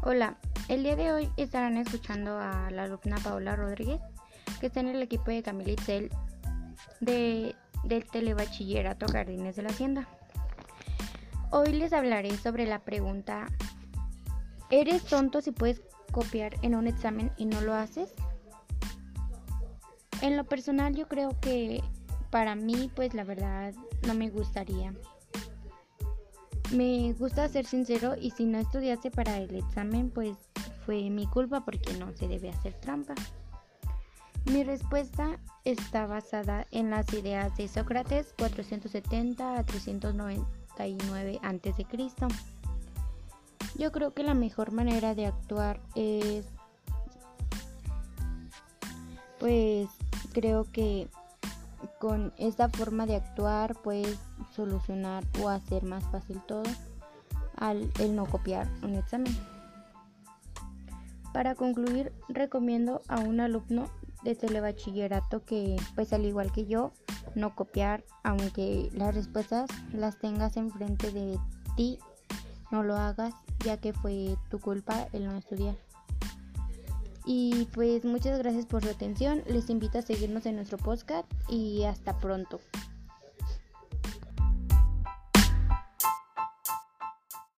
Hola, el día de hoy estarán escuchando a la alumna Paola Rodríguez, que está en el equipo de Camila de, del Telebachillerato Jardines de la Hacienda. Hoy les hablaré sobre la pregunta, ¿eres tonto si puedes copiar en un examen y no lo haces? En lo personal yo creo que para mí pues la verdad no me gustaría. Me gusta ser sincero y si no estudiaste para el examen pues fue mi culpa porque no se debe hacer trampa. Mi respuesta está basada en las ideas de Sócrates 470 a 399 a.C. Yo creo que la mejor manera de actuar es pues creo que con esta forma de actuar puedes solucionar o hacer más fácil todo al el no copiar un examen. Para concluir, recomiendo a un alumno de telebachillerato que, pues al igual que yo, no copiar, aunque las respuestas las tengas enfrente de ti, no lo hagas, ya que fue tu culpa el no estudiar. Y pues muchas gracias por su atención. Les invito a seguirnos en nuestro podcast y hasta pronto.